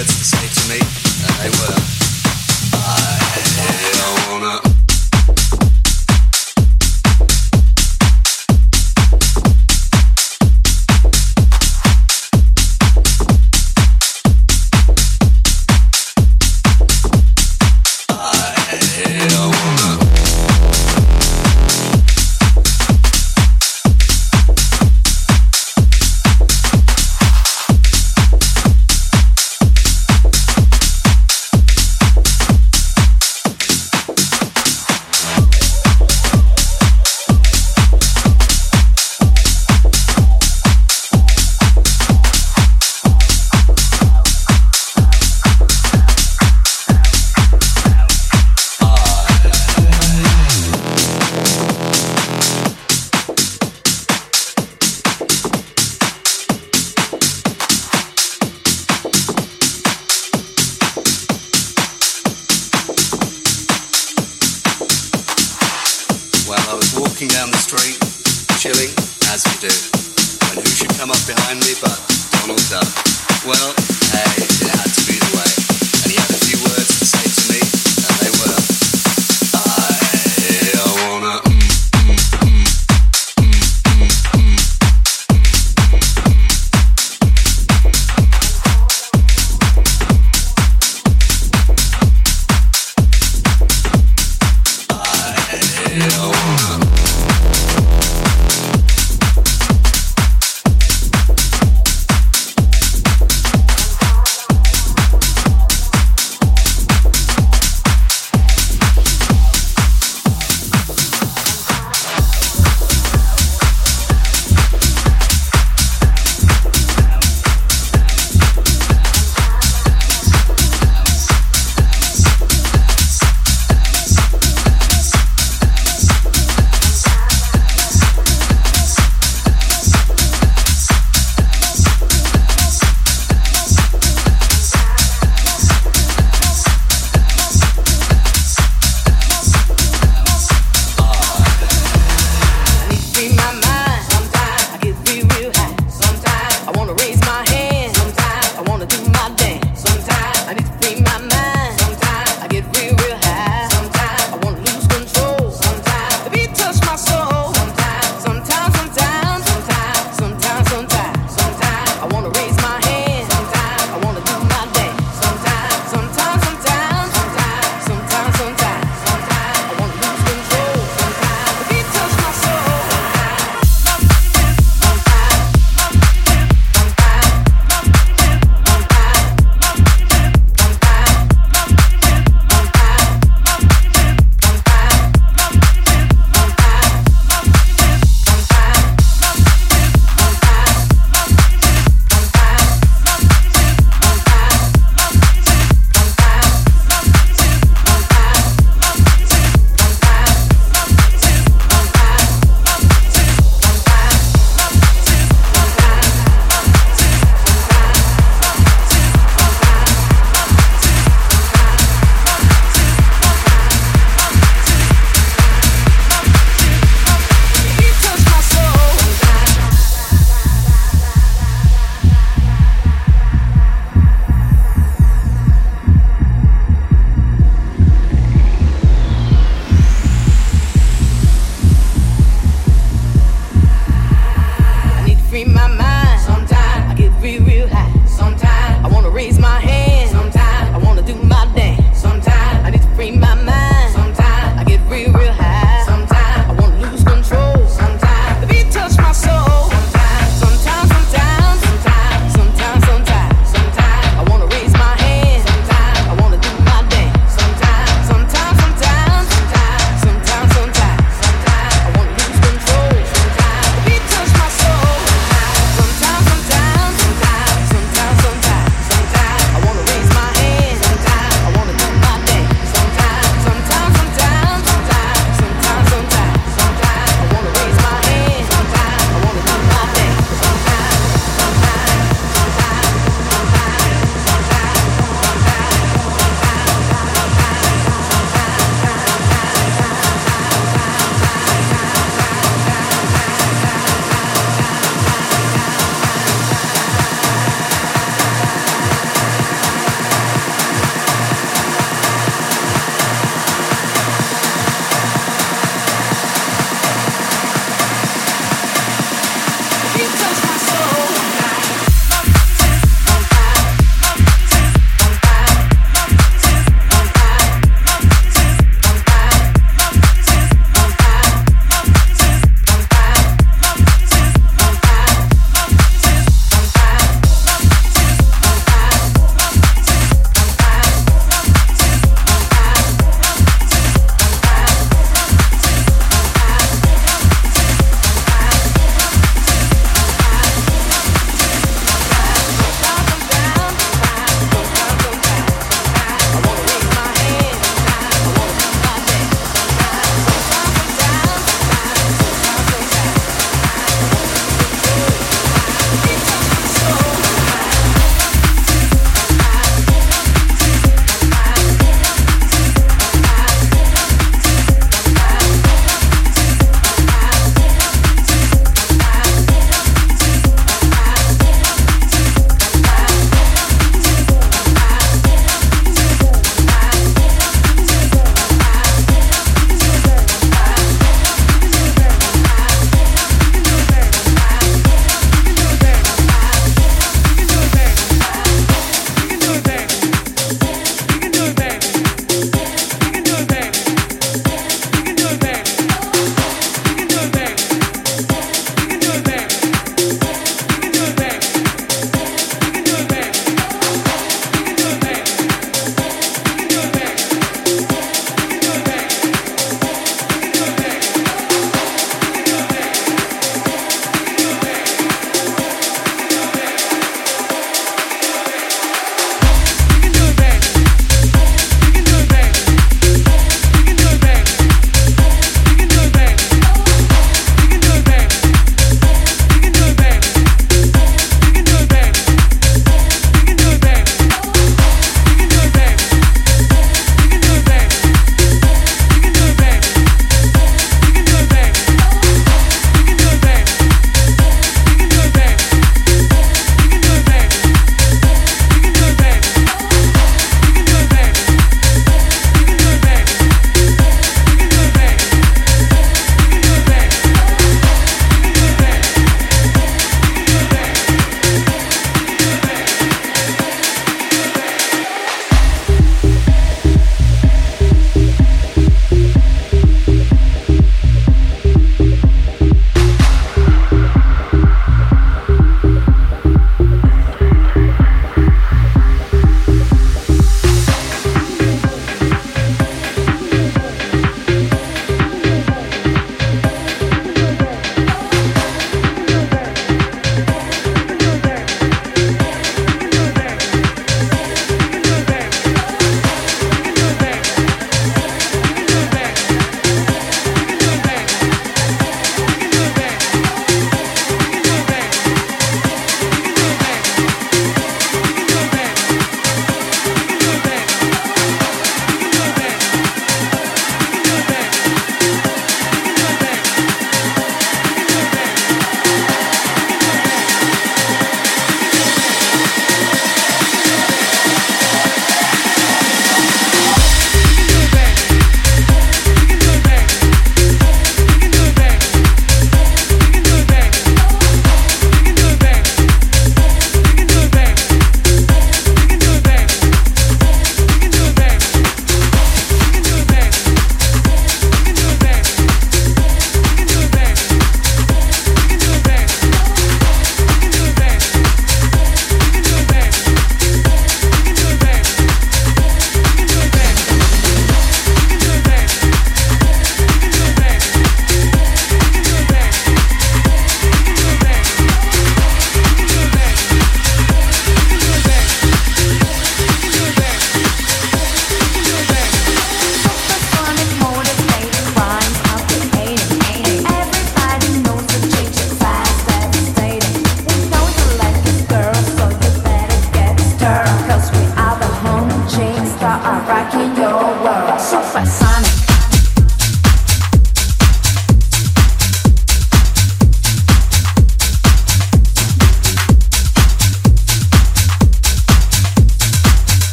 words to say to me, and they were.